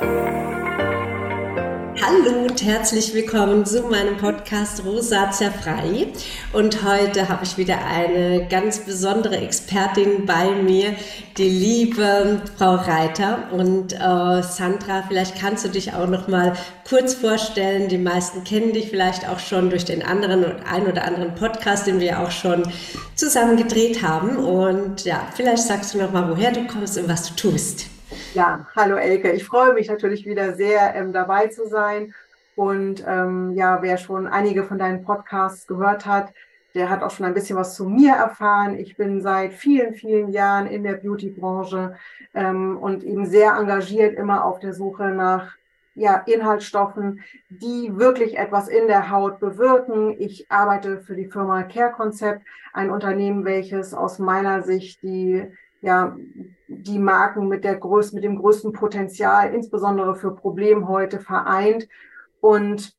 Hallo und herzlich willkommen zu meinem Podcast Rosatia Frei. Und heute habe ich wieder eine ganz besondere Expertin bei mir, die liebe Frau Reiter. Und äh, Sandra, vielleicht kannst du dich auch noch mal kurz vorstellen. Die meisten kennen dich vielleicht auch schon durch den anderen und ein oder anderen Podcast, den wir auch schon zusammen gedreht haben. Und ja, vielleicht sagst du noch mal, woher du kommst und was du tust. Ja, hallo Elke. Ich freue mich natürlich wieder sehr, ähm, dabei zu sein. Und ähm, ja, wer schon einige von deinen Podcasts gehört hat, der hat auch schon ein bisschen was zu mir erfahren. Ich bin seit vielen, vielen Jahren in der Beauty-Branche ähm, und eben sehr engagiert, immer auf der Suche nach ja, Inhaltsstoffen, die wirklich etwas in der Haut bewirken. Ich arbeite für die Firma Care Concept, ein Unternehmen, welches aus meiner Sicht die ja, die Marken mit, der größten, mit dem größten Potenzial, insbesondere für Problem heute vereint. Und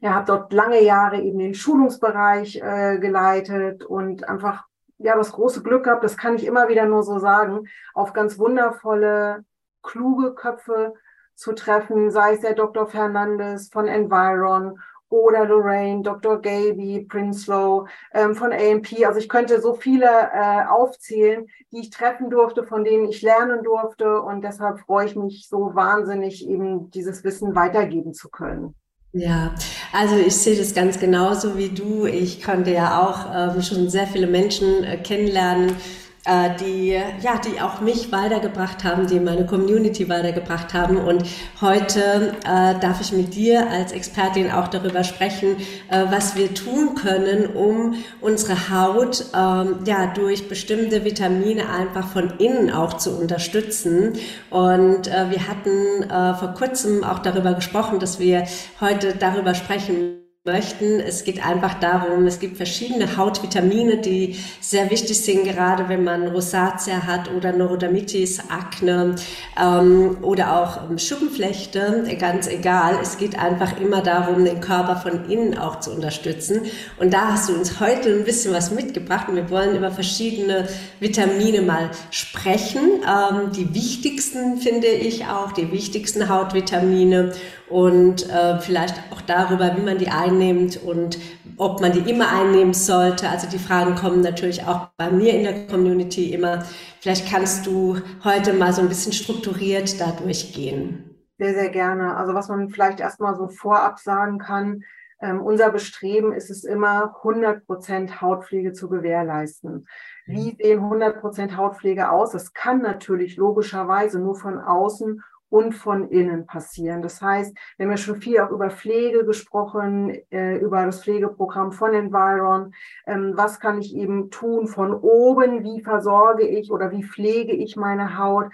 ja, habe dort lange Jahre eben den Schulungsbereich äh, geleitet und einfach ja das große Glück gehabt, das kann ich immer wieder nur so sagen, auf ganz wundervolle, kluge Köpfe zu treffen, sei es der Dr. Fernandes von Environ oder Lorraine, Dr. Gaby, Prinslow ähm, von AMP. Also ich könnte so viele äh, aufzählen, die ich treffen durfte, von denen ich lernen durfte. Und deshalb freue ich mich so wahnsinnig, eben dieses Wissen weitergeben zu können. Ja, also ich sehe das ganz genauso wie du. Ich konnte ja auch äh, schon sehr viele Menschen äh, kennenlernen, die, ja, die auch mich weitergebracht haben, die meine Community weitergebracht haben. Und heute äh, darf ich mit dir als Expertin auch darüber sprechen, äh, was wir tun können, um unsere Haut ähm, ja, durch bestimmte Vitamine einfach von innen auch zu unterstützen. Und äh, wir hatten äh, vor kurzem auch darüber gesprochen, dass wir heute darüber sprechen möchten. Es geht einfach darum, es gibt verschiedene Hautvitamine, die sehr wichtig sind, gerade wenn man Rosatia hat oder Neurodermitis, Akne ähm, oder auch ähm, Schuppenflechte, ganz egal. Es geht einfach immer darum, den Körper von innen auch zu unterstützen. Und da hast du uns heute ein bisschen was mitgebracht und wir wollen über verschiedene Vitamine mal sprechen. Ähm, die wichtigsten finde ich auch, die wichtigsten Hautvitamine und äh, vielleicht auch darüber, wie man die einnimmt und ob man die immer einnehmen sollte. Also die Fragen kommen natürlich auch bei mir in der Community immer. Vielleicht kannst du heute mal so ein bisschen strukturiert da durchgehen. Sehr, sehr gerne. Also was man vielleicht erstmal so vorab sagen kann, ähm, unser Bestreben ist es immer, 100 Prozent Hautpflege zu gewährleisten. Wie mhm. sehen 100 Prozent Hautpflege aus? Das kann natürlich logischerweise nur von außen und von innen passieren. Das heißt, wir haben ja schon viel auch über Pflege gesprochen, äh, über das Pflegeprogramm von Environ. Ähm, was kann ich eben tun von oben? Wie versorge ich oder wie pflege ich meine Haut?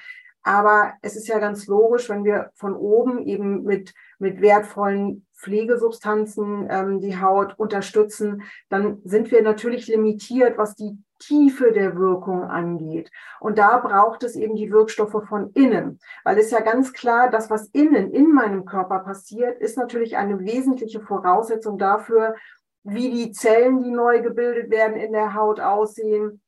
Aber es ist ja ganz logisch, wenn wir von oben eben mit, mit wertvollen Pflegesubstanzen ähm, die Haut unterstützen, dann sind wir natürlich limitiert, was die Tiefe der Wirkung angeht. Und da braucht es eben die Wirkstoffe von innen, weil es ja ganz klar, das, was innen in meinem Körper passiert, ist natürlich eine wesentliche Voraussetzung dafür, wie die Zellen, die neu gebildet werden, in der Haut aussehen,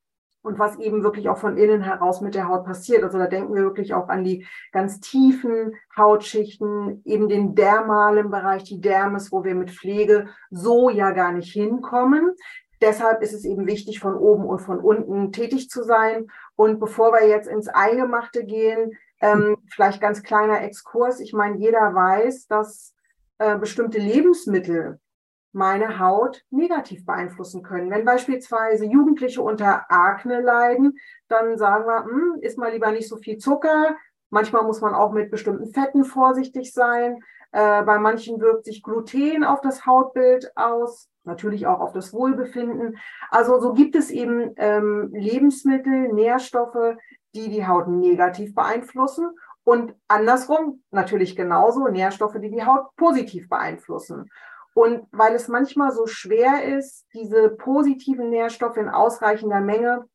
und was eben wirklich auch von innen heraus mit der Haut passiert. Also da denken wir wirklich auch an die ganz tiefen Hautschichten, eben den dermalen Bereich, die Dermis, wo wir mit Pflege so ja gar nicht hinkommen. Deshalb ist es eben wichtig, von oben und von unten tätig zu sein. Und bevor wir jetzt ins Eingemachte gehen, ähm, vielleicht ganz kleiner Exkurs. Ich meine, jeder weiß, dass äh, bestimmte Lebensmittel meine Haut negativ beeinflussen können. Wenn beispielsweise Jugendliche unter Akne leiden, dann sagen wir, hm, isst mal lieber nicht so viel Zucker. Manchmal muss man auch mit bestimmten Fetten vorsichtig sein. Äh, bei manchen wirkt sich Gluten auf das Hautbild aus, natürlich auch auf das Wohlbefinden. Also so gibt es eben ähm, Lebensmittel, Nährstoffe, die die Haut negativ beeinflussen und andersrum natürlich genauso Nährstoffe, die die Haut positiv beeinflussen. Und weil es manchmal so schwer ist, diese positiven Nährstoffe in ausreichender Menge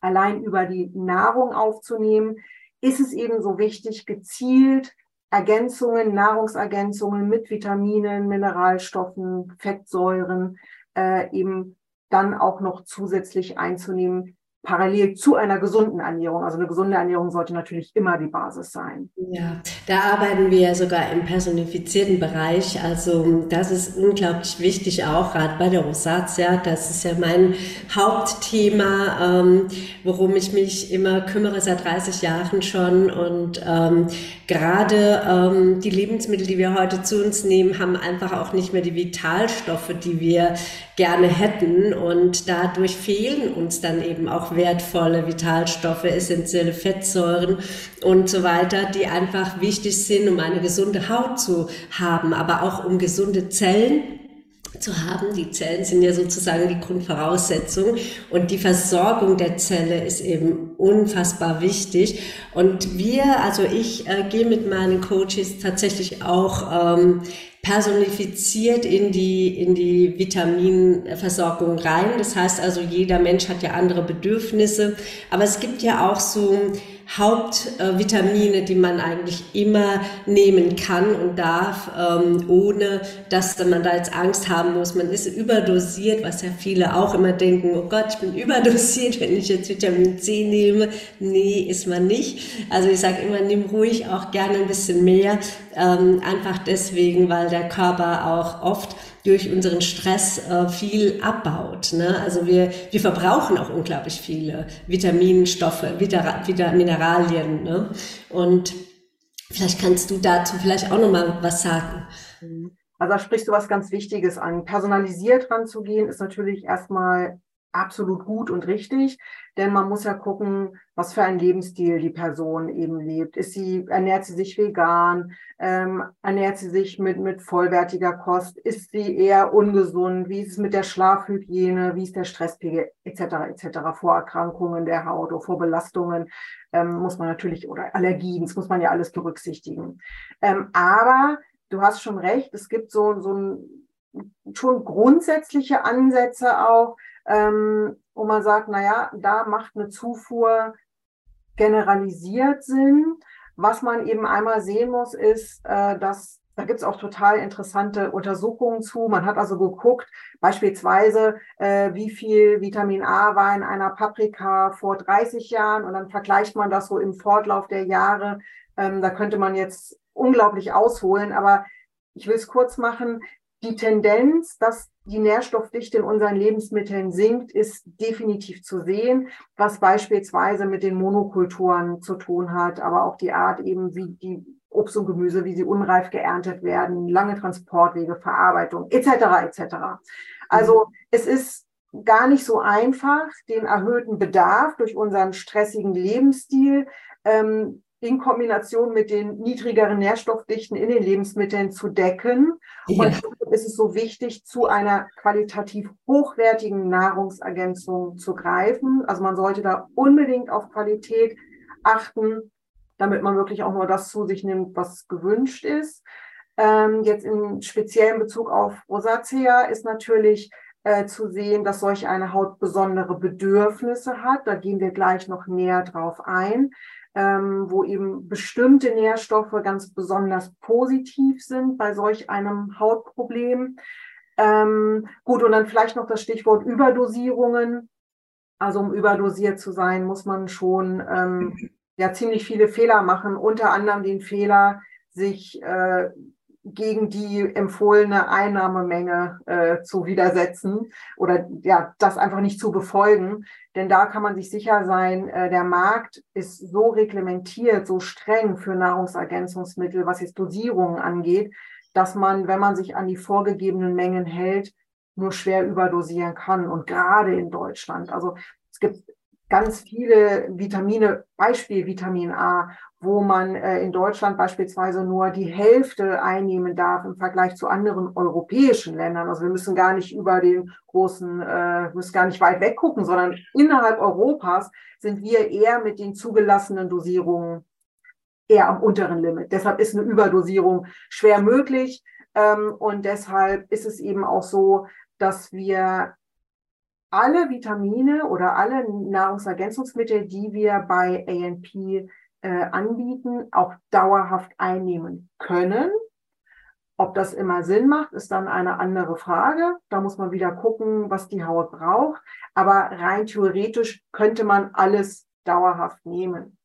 allein über die Nahrung aufzunehmen, ist es eben so wichtig, gezielt Ergänzungen, Nahrungsergänzungen mit Vitaminen, Mineralstoffen, Fettsäuren äh, eben dann auch noch zusätzlich einzunehmen, parallel zu einer gesunden Ernährung. Also eine gesunde Ernährung sollte natürlich immer die Basis sein. Ja, da arbeiten wir sogar im personifizierten Bereich. Also das ist unglaublich wichtig, auch gerade bei der Rosatia. Das ist ja mein Hauptthema, ähm, worum ich mich immer kümmere seit 30 Jahren schon. Und ähm, gerade ähm, die Lebensmittel, die wir heute zu uns nehmen, haben einfach auch nicht mehr die Vitalstoffe, die wir gerne hätten. Und dadurch fehlen uns dann eben auch wertvolle Vitalstoffe, essentielle Fettsäuren und so weiter, die einfach wichtig sind, um eine gesunde Haut zu haben, aber auch um gesunde Zellen zu haben. Die Zellen sind ja sozusagen die Grundvoraussetzung und die Versorgung der Zelle ist eben unfassbar wichtig. Und wir, also ich äh, gehe mit meinen Coaches tatsächlich auch ähm, personifiziert in die, in die Vitaminversorgung rein. Das heißt also, jeder Mensch hat ja andere Bedürfnisse, aber es gibt ja auch so Hauptvitamine, die man eigentlich immer nehmen kann und darf, ähm, ohne dass man da jetzt Angst haben muss. Man ist überdosiert, was ja viele auch immer denken, oh Gott, ich bin überdosiert, wenn ich jetzt Vitamin C nehme. Nee, ist man nicht. Also ich sage immer, nimm ruhig auch gerne ein bisschen mehr, ähm, einfach deswegen, weil der Körper auch oft durch unseren Stress äh, viel abbaut. Ne? Also wir, wir verbrauchen auch unglaublich viele Vitaminstoffe, wieder, wieder Mineralien. Ne? Und vielleicht kannst du dazu vielleicht auch noch mal was sagen. Also da sprichst du was ganz Wichtiges an. Personalisiert ranzugehen ist natürlich erstmal absolut gut und richtig, denn man muss ja gucken, was für ein Lebensstil die Person eben lebt. Ist sie, ernährt sie sich vegan? Ähm, ernährt sie sich mit, mit vollwertiger Kost? Ist sie eher ungesund? Wie ist es mit der Schlafhygiene? Wie ist der Stresspegel? Etc. etc. Vorerkrankungen der Haut oder Vorbelastungen ähm, muss man natürlich oder Allergien, das muss man ja alles berücksichtigen. Ähm, aber du hast schon recht, es gibt so, so ein, schon grundsätzliche Ansätze auch, ähm, wo man sagt, naja, da macht eine Zufuhr generalisiert Sinn. Was man eben einmal sehen muss, ist, äh, dass da gibt es auch total interessante Untersuchungen zu. Man hat also geguckt, beispielsweise, äh, wie viel Vitamin A war in einer Paprika vor 30 Jahren und dann vergleicht man das so im Fortlauf der Jahre. Ähm, da könnte man jetzt unglaublich ausholen, aber ich will es kurz machen. Die Tendenz, dass die Nährstoffdichte in unseren Lebensmitteln sinkt, ist definitiv zu sehen, was beispielsweise mit den Monokulturen zu tun hat, aber auch die Art eben, wie die Obst und Gemüse, wie sie unreif geerntet werden, lange Transportwege, Verarbeitung etc. etc. Also mhm. es ist gar nicht so einfach, den erhöhten Bedarf durch unseren stressigen Lebensstil ähm, in Kombination mit den niedrigeren Nährstoffdichten in den Lebensmitteln zu decken. Ja. Und ist es so wichtig, zu einer qualitativ hochwertigen Nahrungsergänzung zu greifen. Also man sollte da unbedingt auf Qualität achten, damit man wirklich auch nur das zu sich nimmt, was gewünscht ist. Ähm, jetzt in speziellen Bezug auf Rosatia ist natürlich äh, zu sehen, dass solch eine Haut besondere Bedürfnisse hat. Da gehen wir gleich noch näher drauf ein ähm, wo eben bestimmte Nährstoffe ganz besonders positiv sind bei solch einem Hautproblem. Ähm, gut, und dann vielleicht noch das Stichwort Überdosierungen. Also um überdosiert zu sein, muss man schon ähm, ja ziemlich viele Fehler machen, unter anderem den Fehler, sich äh, gegen die empfohlene Einnahmemenge äh, zu widersetzen oder ja, das einfach nicht zu befolgen. Denn da kann man sich sicher sein, äh, der Markt ist so reglementiert, so streng für Nahrungsergänzungsmittel, was jetzt Dosierungen angeht, dass man, wenn man sich an die vorgegebenen Mengen hält, nur schwer überdosieren kann. Und gerade in Deutschland. Also es gibt ganz viele Vitamine, Beispiel Vitamin A, wo man äh, in Deutschland beispielsweise nur die Hälfte einnehmen darf im Vergleich zu anderen europäischen Ländern. Also wir müssen gar nicht über den großen, äh, müssen gar nicht weit weggucken, sondern innerhalb Europas sind wir eher mit den zugelassenen Dosierungen eher am unteren Limit. Deshalb ist eine Überdosierung schwer möglich. Ähm, und deshalb ist es eben auch so, dass wir alle Vitamine oder alle Nahrungsergänzungsmittel, die wir bei ANP äh, anbieten, auch dauerhaft einnehmen können. Ob das immer Sinn macht, ist dann eine andere Frage. Da muss man wieder gucken, was die Haut braucht. Aber rein theoretisch könnte man alles dauerhaft nehmen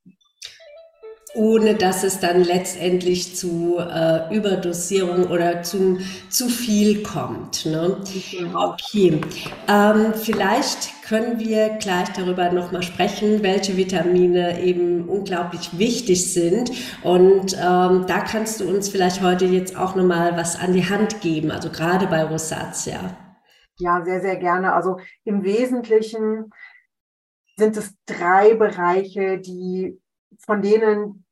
ohne dass es dann letztendlich zu äh, Überdosierung oder zu, zu viel kommt. Ne? Okay, ähm, vielleicht können wir gleich darüber nochmal sprechen, welche Vitamine eben unglaublich wichtig sind. Und ähm, da kannst du uns vielleicht heute jetzt auch nochmal was an die Hand geben, also gerade bei Rosatia. Ja, sehr, sehr gerne. Also im Wesentlichen sind es drei Bereiche, die von denen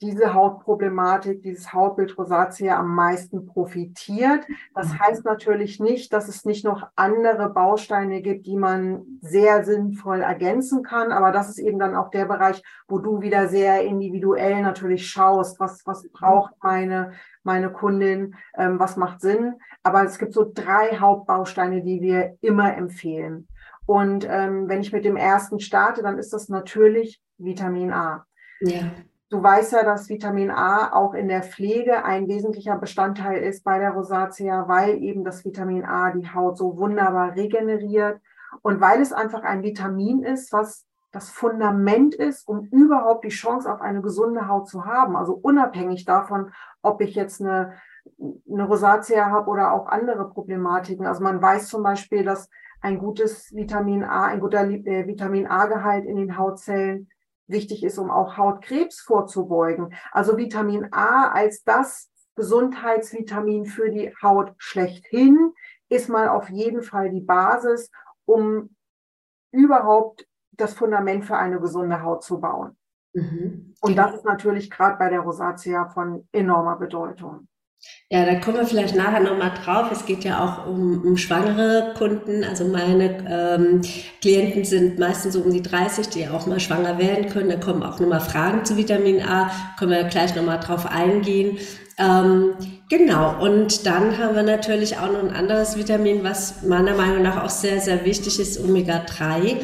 diese Hautproblematik, dieses Hautbild Rosatia am meisten profitiert. Das mhm. heißt natürlich nicht, dass es nicht noch andere Bausteine gibt, die man sehr sinnvoll ergänzen kann. Aber das ist eben dann auch der Bereich, wo du wieder sehr individuell natürlich schaust, was, was braucht meine, meine Kundin, ähm, was macht Sinn. Aber es gibt so drei Hauptbausteine, die wir immer empfehlen. Und ähm, wenn ich mit dem ersten starte, dann ist das natürlich Vitamin A. Ja. Du weißt ja, dass Vitamin A auch in der Pflege ein wesentlicher Bestandteil ist bei der Rosatia, weil eben das Vitamin A die Haut so wunderbar regeneriert und weil es einfach ein Vitamin ist, was das Fundament ist, um überhaupt die Chance auf eine gesunde Haut zu haben. Also unabhängig davon, ob ich jetzt eine, eine Rosatia habe oder auch andere Problematiken. Also man weiß zum Beispiel, dass ein gutes Vitamin A, ein guter äh, Vitamin A-Gehalt in den Hautzellen wichtig ist, um auch Hautkrebs vorzubeugen. Also Vitamin A als das Gesundheitsvitamin für die Haut schlechthin ist mal auf jeden Fall die Basis, um überhaupt das Fundament für eine gesunde Haut zu bauen. Mhm. Und das ist natürlich gerade bei der Rosatia von enormer Bedeutung. Ja, da kommen wir vielleicht nachher nochmal drauf. Es geht ja auch um, um schwangere Kunden. Also meine ähm, Klienten sind meistens so um die 30, die auch mal schwanger werden können. Da kommen auch nochmal Fragen zu Vitamin A. Können wir gleich nochmal drauf eingehen. Ähm, genau. Und dann haben wir natürlich auch noch ein anderes Vitamin, was meiner Meinung nach auch sehr, sehr wichtig ist, Omega-3.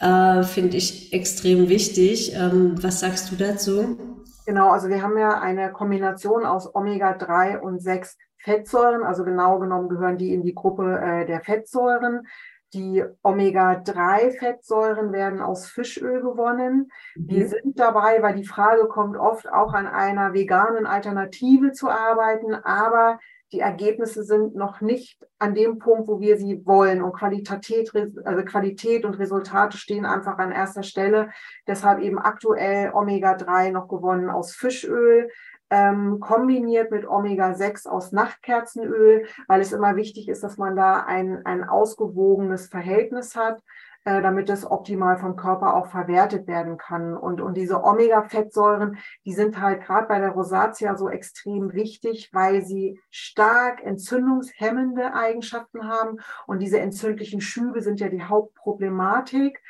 Äh, Finde ich extrem wichtig. Ähm, was sagst du dazu? Genau, also wir haben ja eine Kombination aus Omega-3 und 6 Fettsäuren. Also genau genommen gehören die in die Gruppe äh, der Fettsäuren. Die Omega-3-Fettsäuren werden aus Fischöl gewonnen. Mhm. Die sind dabei, weil die Frage kommt oft auch an einer veganen Alternative zu arbeiten, aber die Ergebnisse sind noch nicht an dem Punkt, wo wir sie wollen. Und Qualität, also Qualität und Resultate stehen einfach an erster Stelle. Deshalb eben aktuell Omega-3 noch gewonnen aus Fischöl, ähm, kombiniert mit Omega-6 aus Nachtkerzenöl, weil es immer wichtig ist, dass man da ein, ein ausgewogenes Verhältnis hat. Äh, damit es optimal vom Körper auch verwertet werden kann. Und, und diese Omega-Fettsäuren, die sind halt gerade bei der Rosatia so extrem wichtig, weil sie stark entzündungshemmende Eigenschaften haben. Und diese entzündlichen Schübe sind ja die Hauptproblematik.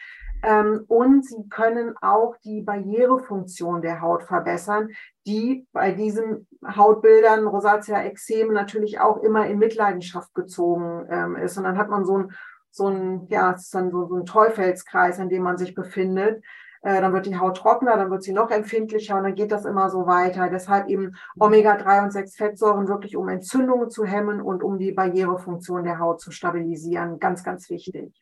Ähm, und sie können auch die Barrierefunktion der Haut verbessern, die bei diesen Hautbildern Rosatia Exem natürlich auch immer in Mitleidenschaft gezogen ähm, ist. Und dann hat man so ein so ein, ja, es ist dann so, so ein Teufelskreis, in dem man sich befindet. Äh, dann wird die Haut trockener, dann wird sie noch empfindlicher und dann geht das immer so weiter. Deshalb eben Omega-3 und 6 Fettsäuren wirklich, um Entzündungen zu hemmen und um die Barrierefunktion der Haut zu stabilisieren. Ganz, ganz wichtig.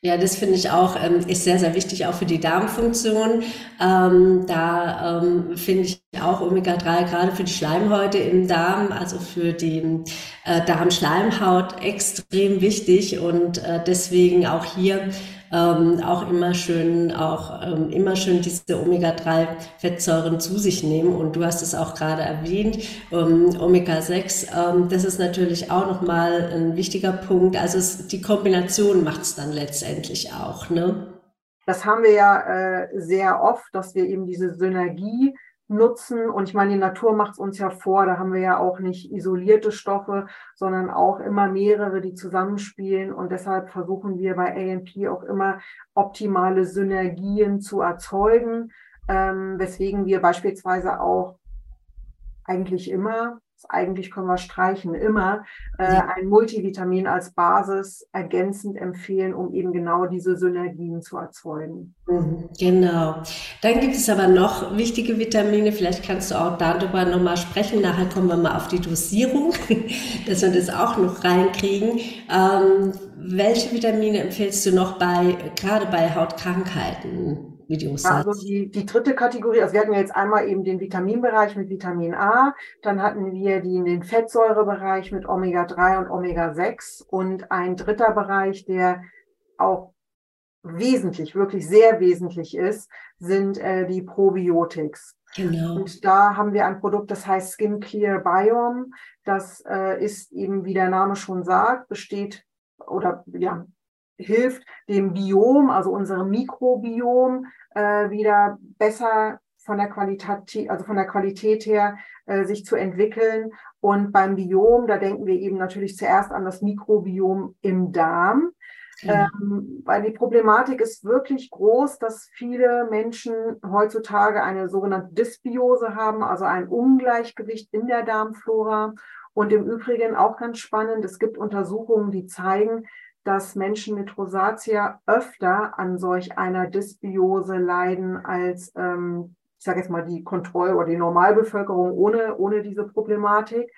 Ja, das finde ich auch, ähm, ist sehr, sehr wichtig, auch für die Darmfunktion. Ähm, da ähm, finde ich auch Omega-3 gerade für die Schleimhäute im Darm, also für die äh, Darmschleimhaut extrem wichtig und äh, deswegen auch hier ähm, auch immer schön, auch ähm, immer schön diese Omega-3-Fettsäuren zu sich nehmen. Und du hast es auch gerade erwähnt, ähm, Omega-6, ähm, das ist natürlich auch nochmal ein wichtiger Punkt. Also es, die Kombination macht es dann letztendlich auch, ne? Das haben wir ja äh, sehr oft, dass wir eben diese Synergie nutzen. Und ich meine, die Natur macht es uns ja vor, da haben wir ja auch nicht isolierte Stoffe, sondern auch immer mehrere, die zusammenspielen. Und deshalb versuchen wir bei ANP auch immer optimale Synergien zu erzeugen, ähm, weswegen wir beispielsweise auch eigentlich immer eigentlich können wir streichen, immer äh, ein Multivitamin als Basis ergänzend empfehlen, um eben genau diese Synergien zu erzeugen. Mhm, genau. Dann gibt es aber noch wichtige Vitamine. Vielleicht kannst du auch darüber nochmal sprechen. Nachher kommen wir mal auf die Dosierung, dass wir das auch noch reinkriegen. Ähm, welche Vitamine empfiehlst du noch bei, gerade bei Hautkrankheiten? Videos ja, also die, die dritte Kategorie, also wir hatten ja jetzt einmal eben den Vitaminbereich mit Vitamin A, dann hatten wir die, den Fettsäurebereich mit Omega-3 und Omega-6 und ein dritter Bereich, der auch wesentlich, wirklich sehr wesentlich ist, sind äh, die Probiotics. Genau. Und da haben wir ein Produkt, das heißt Skin Clear Biome. Das äh, ist eben, wie der Name schon sagt, besteht oder ja, hilft dem Biom, also unserem Mikrobiom, äh, wieder besser von der Qualität, also von der Qualität her äh, sich zu entwickeln. Und beim Biom, da denken wir eben natürlich zuerst an das Mikrobiom im Darm. Ja. Ähm, weil die Problematik ist wirklich groß, dass viele Menschen heutzutage eine sogenannte Dysbiose haben, also ein Ungleichgewicht in der Darmflora. Und im Übrigen auch ganz spannend, es gibt Untersuchungen, die zeigen, dass Menschen mit Rosatia öfter an solch einer Dysbiose leiden als, ähm, ich sage jetzt mal, die Kontroll- oder die Normalbevölkerung ohne, ohne diese Problematik,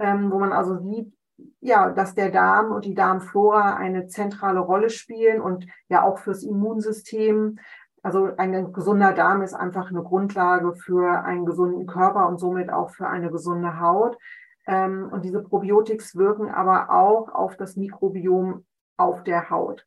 ähm, wo man also sieht, ja, dass der Darm und die Darmflora eine zentrale Rolle spielen und ja auch fürs Immunsystem. Also ein gesunder Darm ist einfach eine Grundlage für einen gesunden Körper und somit auch für eine gesunde Haut. Ähm, und diese Probiotics wirken aber auch auf das Mikrobiom auf der Haut.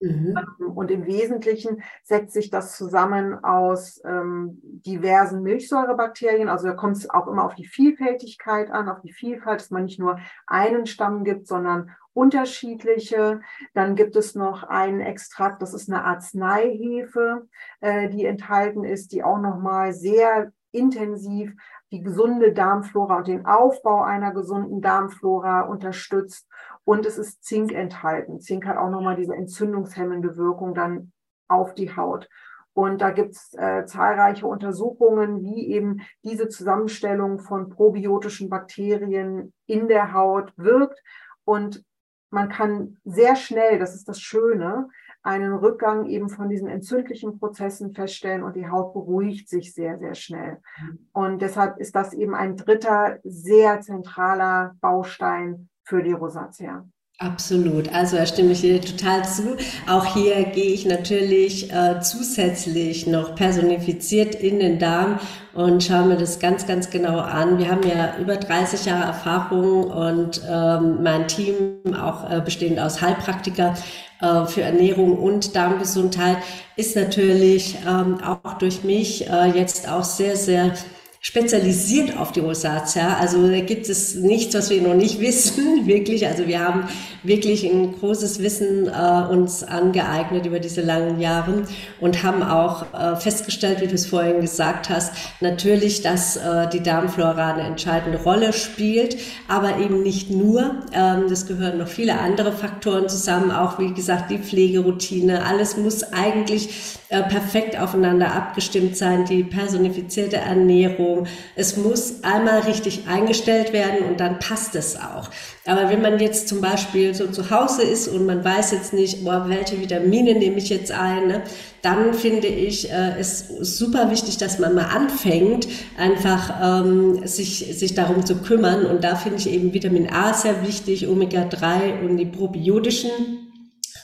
Mhm. Ähm, und im Wesentlichen setzt sich das zusammen aus ähm, diversen Milchsäurebakterien. Also da kommt es auch immer auf die Vielfältigkeit an, auf die Vielfalt, dass man nicht nur einen Stamm gibt, sondern unterschiedliche. Dann gibt es noch einen Extrakt, das ist eine Arzneihefe, äh, die enthalten ist, die auch nochmal sehr intensiv die gesunde Darmflora und den Aufbau einer gesunden Darmflora unterstützt. Und es ist Zink enthalten. Zink hat auch nochmal diese entzündungshemmende Wirkung dann auf die Haut. Und da gibt es äh, zahlreiche Untersuchungen, wie eben diese Zusammenstellung von probiotischen Bakterien in der Haut wirkt. Und man kann sehr schnell, das ist das Schöne, einen Rückgang eben von diesen entzündlichen Prozessen feststellen und die Haut beruhigt sich sehr, sehr schnell. Mhm. Und deshalb ist das eben ein dritter sehr zentraler Baustein für die Rosatia. Absolut, also da stimme ich dir total zu. Auch hier gehe ich natürlich äh, zusätzlich noch personifiziert in den Darm und schaue mir das ganz, ganz genau an. Wir haben ja über 30 Jahre Erfahrung und ähm, mein Team, auch äh, bestehend aus Heilpraktiker äh, für Ernährung und Darmgesundheit, ist natürlich ähm, auch durch mich äh, jetzt auch sehr, sehr spezialisiert auf die Rosatia. Also da gibt es nichts, was wir noch nicht wissen, wirklich. Also wir haben wirklich ein großes Wissen äh, uns angeeignet über diese langen Jahre und haben auch äh, festgestellt, wie du es vorhin gesagt hast, natürlich, dass äh, die Darmflora eine entscheidende Rolle spielt, aber eben nicht nur. Ähm, das gehören noch viele andere Faktoren zusammen, auch wie gesagt die Pflegeroutine. Alles muss eigentlich äh, perfekt aufeinander abgestimmt sein, die personifizierte Ernährung. Es muss einmal richtig eingestellt werden und dann passt es auch. Aber wenn man jetzt zum Beispiel so zu Hause ist und man weiß jetzt nicht, boah, welche Vitamine nehme ich jetzt ein, ne, dann finde ich äh, super wichtig, dass man mal anfängt, einfach ähm, sich, sich darum zu kümmern. Und da finde ich eben Vitamin A sehr wichtig, Omega-3 und die probiotischen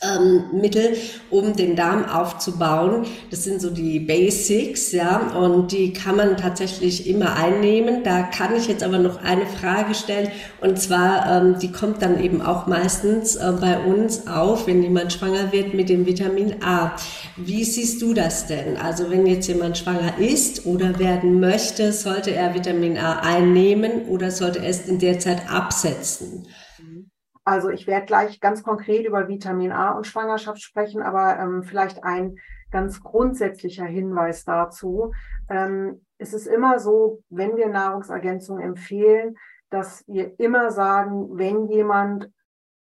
ähm, Mittel, um den Darm aufzubauen. Das sind so die Basics, ja, und die kann man tatsächlich immer einnehmen. Da kann ich jetzt aber noch eine Frage stellen, und zwar, ähm, die kommt dann eben auch meistens äh, bei uns auf, wenn jemand schwanger wird mit dem Vitamin A. Wie siehst du das denn? Also wenn jetzt jemand schwanger ist oder werden möchte, sollte er Vitamin A einnehmen oder sollte er es in der Zeit absetzen? Also ich werde gleich ganz konkret über Vitamin A und Schwangerschaft sprechen, aber ähm, vielleicht ein ganz grundsätzlicher Hinweis dazu. Ähm, es ist immer so, wenn wir Nahrungsergänzungen empfehlen, dass wir immer sagen, wenn jemand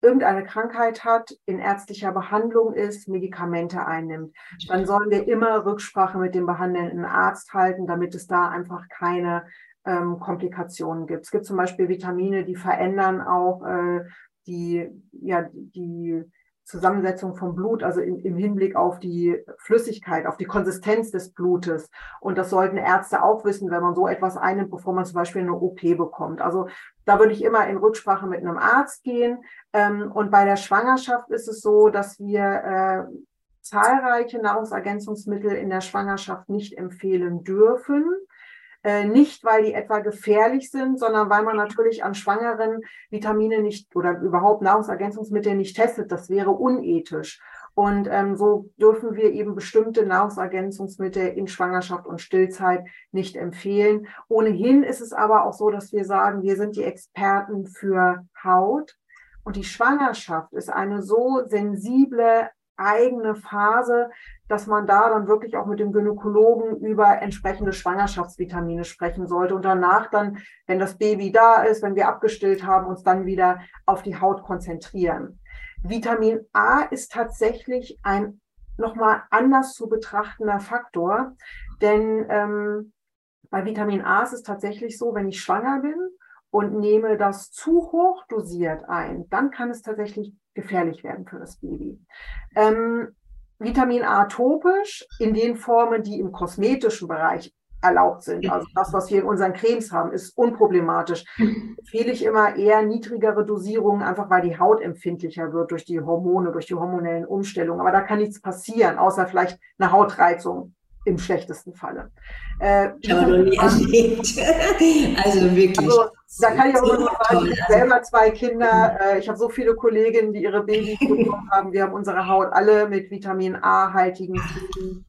irgendeine Krankheit hat, in ärztlicher Behandlung ist, Medikamente einnimmt, dann sollen wir immer Rücksprache mit dem behandelnden Arzt halten, damit es da einfach keine ähm, Komplikationen gibt. Es gibt zum Beispiel Vitamine, die verändern auch äh, die, ja, die Zusammensetzung vom Blut, also im, im, Hinblick auf die Flüssigkeit, auf die Konsistenz des Blutes. Und das sollten Ärzte auch wissen, wenn man so etwas einnimmt, bevor man zum Beispiel eine OP bekommt. Also da würde ich immer in Rücksprache mit einem Arzt gehen. Ähm, und bei der Schwangerschaft ist es so, dass wir äh, zahlreiche Nahrungsergänzungsmittel in der Schwangerschaft nicht empfehlen dürfen. Äh, nicht, weil die etwa gefährlich sind, sondern weil man natürlich an Schwangeren Vitamine nicht oder überhaupt Nahrungsergänzungsmittel nicht testet. Das wäre unethisch. Und ähm, so dürfen wir eben bestimmte Nahrungsergänzungsmittel in Schwangerschaft und Stillzeit nicht empfehlen. Ohnehin ist es aber auch so, dass wir sagen, wir sind die Experten für Haut. Und die Schwangerschaft ist eine so sensible eigene Phase, dass man da dann wirklich auch mit dem Gynäkologen über entsprechende Schwangerschaftsvitamine sprechen sollte und danach dann, wenn das Baby da ist, wenn wir abgestillt haben, uns dann wieder auf die Haut konzentrieren. Vitamin A ist tatsächlich ein nochmal anders zu betrachtender Faktor, denn ähm, bei Vitamin A ist es tatsächlich so, wenn ich schwanger bin und nehme das zu hoch dosiert ein, dann kann es tatsächlich gefährlich werden für das Baby. Ähm, Vitamin A topisch in den Formen, die im kosmetischen Bereich erlaubt sind. Also das, was wir in unseren Cremes haben, ist unproblematisch. Empfehle ich immer eher niedrigere Dosierungen, einfach weil die Haut empfindlicher wird durch die Hormone, durch die hormonellen Umstellungen. Aber da kann nichts passieren, außer vielleicht eine Hautreizung im schlechtesten Falle. Äh, ich habe noch nie erlebt. also wirklich. Also, da kann ich auch nur sagen, ich habe selber zwei Kinder. Äh, ich habe so viele Kolleginnen, die ihre Babys bekommen haben. Wir haben unsere Haut alle mit Vitamin A-haltigen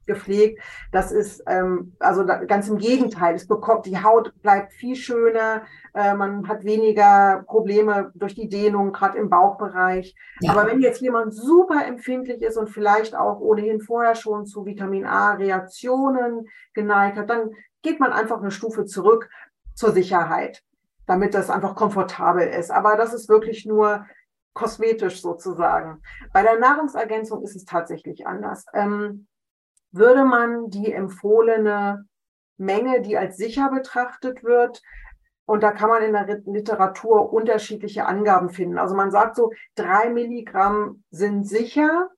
gepflegt. Das ist ähm, also ganz im Gegenteil. Es bekommt, die Haut bleibt viel schöner. Äh, man hat weniger Probleme durch die Dehnung, gerade im Bauchbereich. Ja. Aber wenn jetzt jemand super empfindlich ist und vielleicht auch ohnehin vorher schon zu Vitamin A-Reaktionen geneigt hat, dann geht man einfach eine Stufe zurück zur Sicherheit damit das einfach komfortabel ist. Aber das ist wirklich nur kosmetisch sozusagen. Bei der Nahrungsergänzung ist es tatsächlich anders. Ähm, würde man die empfohlene Menge, die als sicher betrachtet wird, und da kann man in der Literatur unterschiedliche Angaben finden. Also man sagt so, drei Milligramm sind sicher.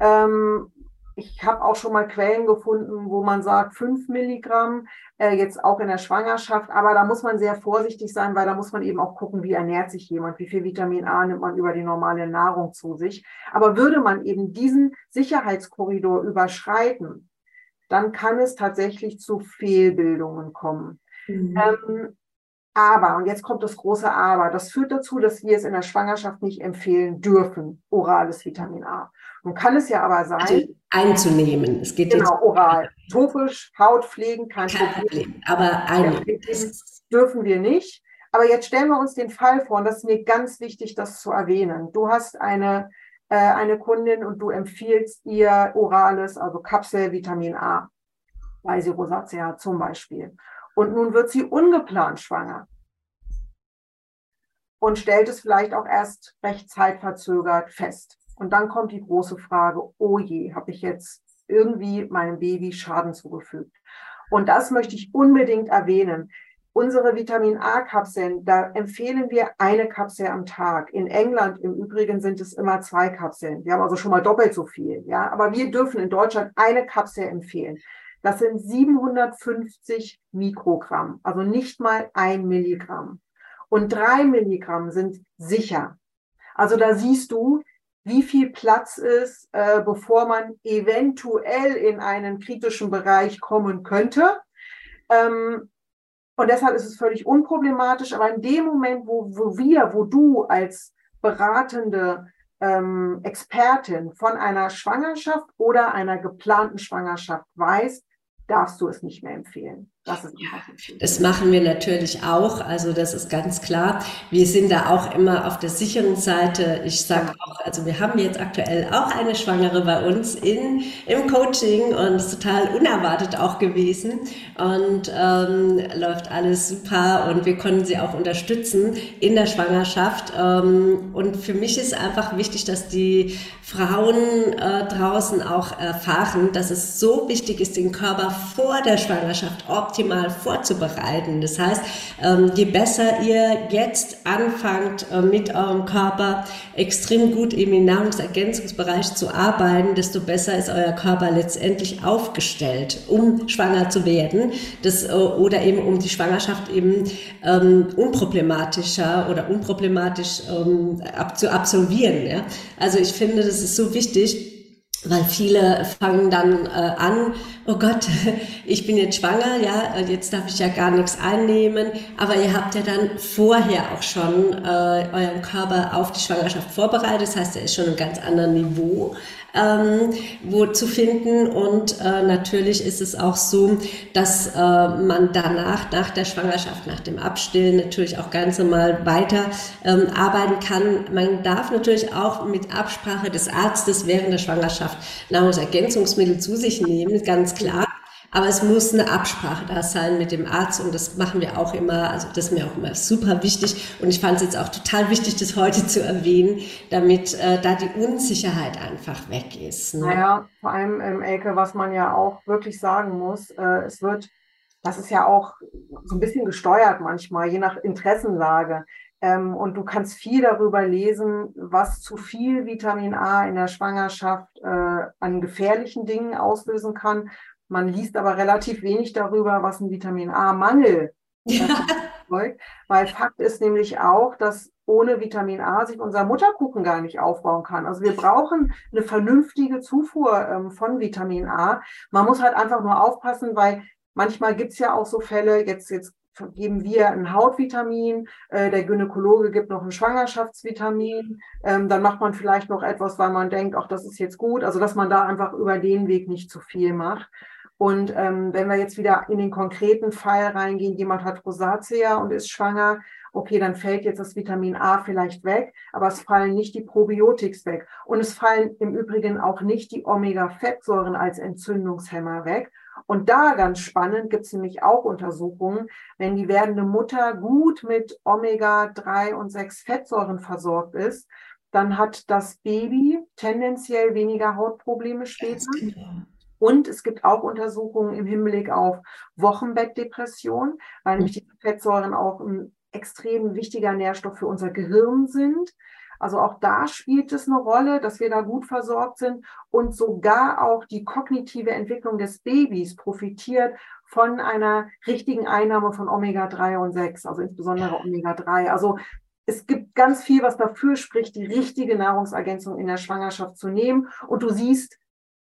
Ähm, ich habe auch schon mal Quellen gefunden, wo man sagt, fünf Milligramm, äh, jetzt auch in der Schwangerschaft. Aber da muss man sehr vorsichtig sein, weil da muss man eben auch gucken, wie ernährt sich jemand, wie viel Vitamin A nimmt man über die normale Nahrung zu sich. Aber würde man eben diesen Sicherheitskorridor überschreiten, dann kann es tatsächlich zu Fehlbildungen kommen. Mhm. Ähm, aber, und jetzt kommt das große Aber, das führt dazu, dass wir es in der Schwangerschaft nicht empfehlen dürfen, orales Vitamin A. Nun kann es ja aber sein. Also einzunehmen. Es geht genau, oral. Topisch, Haut pflegen, kein, kein Problem. Problem. Aber einnehmen. dürfen wir nicht. Aber jetzt stellen wir uns den Fall vor, und das ist mir ganz wichtig, das zu erwähnen. Du hast eine, äh, eine Kundin und du empfiehlst ihr orales, also Kapsel Vitamin A, weil sie Rosacea hat zum Beispiel. Und nun wird sie ungeplant schwanger und stellt es vielleicht auch erst recht zeitverzögert fest. Und dann kommt die große Frage, oh je, habe ich jetzt irgendwie meinem Baby Schaden zugefügt? Und das möchte ich unbedingt erwähnen. Unsere Vitamin A-Kapseln, da empfehlen wir eine Kapsel am Tag. In England im Übrigen sind es immer zwei Kapseln. Wir haben also schon mal doppelt so viel. Ja, aber wir dürfen in Deutschland eine Kapsel empfehlen. Das sind 750 Mikrogramm, also nicht mal ein Milligramm. Und drei Milligramm sind sicher. Also da siehst du, wie viel Platz ist, äh, bevor man eventuell in einen kritischen Bereich kommen könnte. Ähm, und deshalb ist es völlig unproblematisch. Aber in dem Moment, wo, wo wir, wo du als beratende ähm, Expertin von einer Schwangerschaft oder einer geplanten Schwangerschaft weißt, darfst du es nicht mehr empfehlen. Das, ist das machen wir natürlich auch. Also das ist ganz klar. Wir sind da auch immer auf der sicheren Seite. Ich sage auch, also wir haben jetzt aktuell auch eine Schwangere bei uns in, im Coaching und ist total unerwartet auch gewesen und ähm, läuft alles super und wir konnten sie auch unterstützen in der Schwangerschaft. Ähm, und für mich ist einfach wichtig, dass die Frauen äh, draußen auch erfahren, dass es so wichtig ist, den Körper vor der Schwangerschaft optimal optimal vorzubereiten. Das heißt, ähm, je besser ihr jetzt anfangt, äh, mit eurem Körper extrem gut im Nahrungsergänzungsbereich zu arbeiten, desto besser ist euer Körper letztendlich aufgestellt, um schwanger zu werden das, äh, oder eben um die Schwangerschaft eben ähm, unproblematischer oder unproblematisch ähm, ab, zu absolvieren. Ja? Also ich finde, das ist so wichtig, weil viele fangen dann äh, an, oh Gott, ich bin jetzt schwanger, ja, jetzt darf ich ja gar nichts einnehmen, aber ihr habt ja dann vorher auch schon äh, euren Körper auf die Schwangerschaft vorbereitet, das heißt, er ist schon ein ganz anderes Niveau ähm, wo zu finden. Und äh, natürlich ist es auch so, dass äh, man danach, nach der Schwangerschaft, nach dem Abstillen natürlich auch ganz normal weiter ähm, arbeiten kann. Man darf natürlich auch mit Absprache des Arztes während der Schwangerschaft Nahrungsergänzungsmittel zu sich nehmen, ganz klar. Aber es muss eine Absprache da sein mit dem Arzt und das machen wir auch immer. Also das ist mir auch immer super wichtig und ich fand es jetzt auch total wichtig, das heute zu erwähnen, damit äh, da die Unsicherheit einfach weg ist. Ne? Naja, vor allem, ähm, Elke, was man ja auch wirklich sagen muss, äh, es wird, das ist ja auch so ein bisschen gesteuert manchmal, je nach Interessenlage. Ähm, und du kannst viel darüber lesen, was zu viel Vitamin A in der Schwangerschaft äh, an gefährlichen Dingen auslösen kann man liest aber relativ wenig darüber, was ein Vitamin A-Mangel ja. weil Fakt ist nämlich auch, dass ohne Vitamin A sich unser Mutterkuchen gar nicht aufbauen kann. Also wir brauchen eine vernünftige Zufuhr ähm, von Vitamin A. Man muss halt einfach nur aufpassen, weil manchmal gibt es ja auch so Fälle, jetzt, jetzt geben wir ein Hautvitamin, äh, der Gynäkologe gibt noch ein Schwangerschaftsvitamin, ähm, dann macht man vielleicht noch etwas, weil man denkt, ach, das ist jetzt gut. Also dass man da einfach über den Weg nicht zu viel macht. Und ähm, wenn wir jetzt wieder in den konkreten Fall reingehen, jemand hat Rosatia und ist schwanger, okay, dann fällt jetzt das Vitamin A vielleicht weg, aber es fallen nicht die Probiotics weg. Und es fallen im Übrigen auch nicht die Omega-Fettsäuren als Entzündungshemmer weg. Und da ganz spannend gibt es nämlich auch Untersuchungen, wenn die werdende Mutter gut mit Omega-3 und 6 Fettsäuren versorgt ist, dann hat das Baby tendenziell weniger Hautprobleme später. Und es gibt auch Untersuchungen im Hinblick auf Wochenbettdepression, weil nämlich die Fettsäuren auch ein extrem wichtiger Nährstoff für unser Gehirn sind. Also auch da spielt es eine Rolle, dass wir da gut versorgt sind und sogar auch die kognitive Entwicklung des Babys profitiert von einer richtigen Einnahme von Omega-3 und 6, also insbesondere Omega-3. Also es gibt ganz viel, was dafür spricht, die richtige Nahrungsergänzung in der Schwangerschaft zu nehmen. Und du siehst,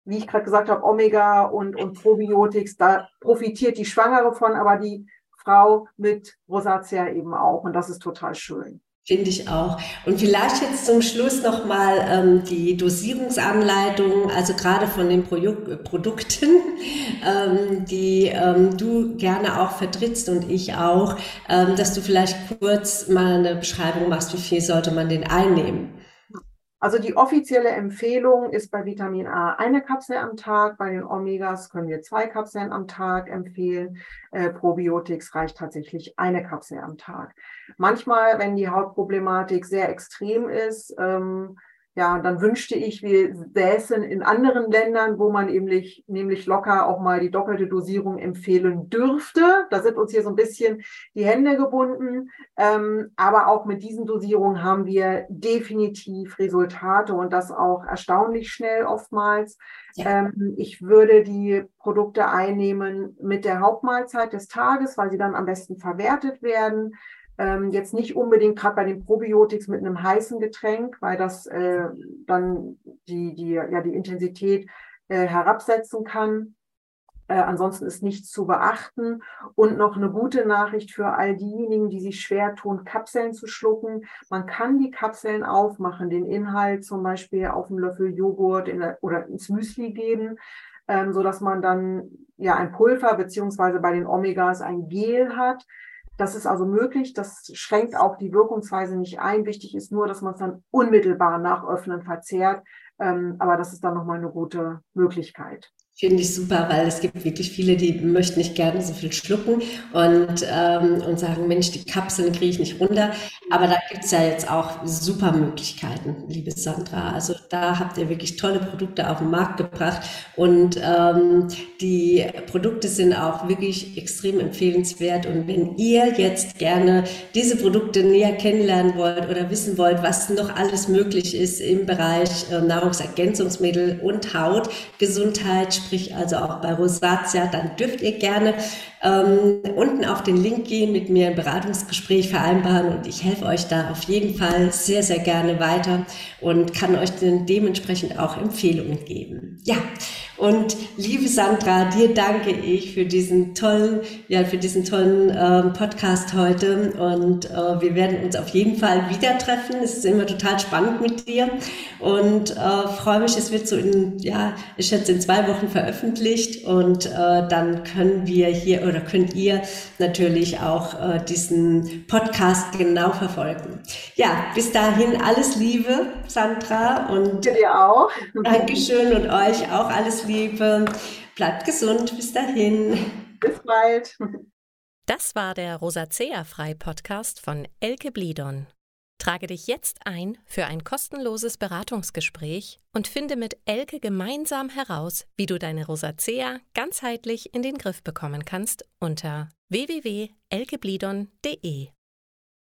wie ich gerade gesagt habe, Omega und, und Probiotics, da profitiert die Schwangere von, aber die Frau mit Rosatia eben auch. Und das ist total schön. Finde ich auch. Und vielleicht jetzt zum Schluss nochmal ähm, die Dosierungsanleitung, also gerade von den Pro Produkten, ähm, die ähm, du gerne auch vertrittst und ich auch, ähm, dass du vielleicht kurz mal eine Beschreibung machst, wie viel sollte man den einnehmen. Also die offizielle Empfehlung ist bei Vitamin A eine Kapsel am Tag. Bei den Omegas können wir zwei Kapseln am Tag empfehlen. Äh, Probiotics reicht tatsächlich eine Kapsel am Tag. Manchmal, wenn die Hautproblematik sehr extrem ist, ähm, ja, dann wünschte ich, wir säßen in anderen Ländern, wo man nämlich, nämlich locker auch mal die doppelte Dosierung empfehlen dürfte. Da sind uns hier so ein bisschen die Hände gebunden. Ähm, aber auch mit diesen Dosierungen haben wir definitiv Resultate und das auch erstaunlich schnell oftmals. Ja. Ähm, ich würde die Produkte einnehmen mit der Hauptmahlzeit des Tages, weil sie dann am besten verwertet werden. Ähm, jetzt nicht unbedingt gerade bei den Probiotics mit einem heißen Getränk, weil das äh, dann die, die, ja, die Intensität äh, herabsetzen kann. Äh, ansonsten ist nichts zu beachten. Und noch eine gute Nachricht für all diejenigen, die sich schwer tun, Kapseln zu schlucken. Man kann die Kapseln aufmachen, den Inhalt zum Beispiel auf einen Löffel Joghurt der, oder ins Müsli geben, ähm, so dass man dann ja ein Pulver beziehungsweise bei den Omegas ein Gel hat. Das ist also möglich. Das schränkt auch die Wirkungsweise nicht ein. Wichtig ist nur, dass man es dann unmittelbar nach Öffnen verzehrt. Ähm, aber das ist dann nochmal eine gute Möglichkeit. Finde ich super, weil es gibt wirklich viele, die möchten nicht gerne so viel schlucken und, ähm, und sagen, Mensch, die Kapseln kriege ich nicht runter. Aber da gibt es ja jetzt auch super Möglichkeiten, liebe Sandra. Also da habt ihr wirklich tolle Produkte auf den Markt gebracht und ähm, die Produkte sind auch wirklich extrem empfehlenswert. Und wenn ihr jetzt gerne diese Produkte näher kennenlernen wollt oder wissen wollt, was noch alles möglich ist im Bereich äh, Nahrungsergänzungsmittel und Hautgesundheit, sprich also auch bei Rosatia, dann dürft ihr gerne ähm, unten auf den Link gehen, mit mir ein Beratungsgespräch vereinbaren und ich helfe euch da auf jeden Fall sehr, sehr gerne weiter und kann euch dementsprechend auch Empfehlungen geben. Ja, und liebe Sandra, dir danke ich für diesen tollen, ja, für diesen tollen ähm, Podcast heute. Und äh, wir werden uns auf jeden Fall wieder treffen. Es ist immer total spannend mit dir. Und äh, freue mich, es wird so in, ja, ich schätze, in zwei Wochen veröffentlicht. Und äh, dann können wir hier oder könnt ihr natürlich auch äh, diesen Podcast genau verfolgen. Ja, bis dahin alles Liebe, Sandra. Und dir auch. Dankeschön und euch auch alles Liebe. Bleibt gesund. Bis dahin. Bis bald. Das war der Rosacea-Frei-Podcast von Elke Blidon. Trage dich jetzt ein für ein kostenloses Beratungsgespräch und finde mit Elke gemeinsam heraus, wie du deine Rosacea ganzheitlich in den Griff bekommen kannst unter www.elkeblidon.de.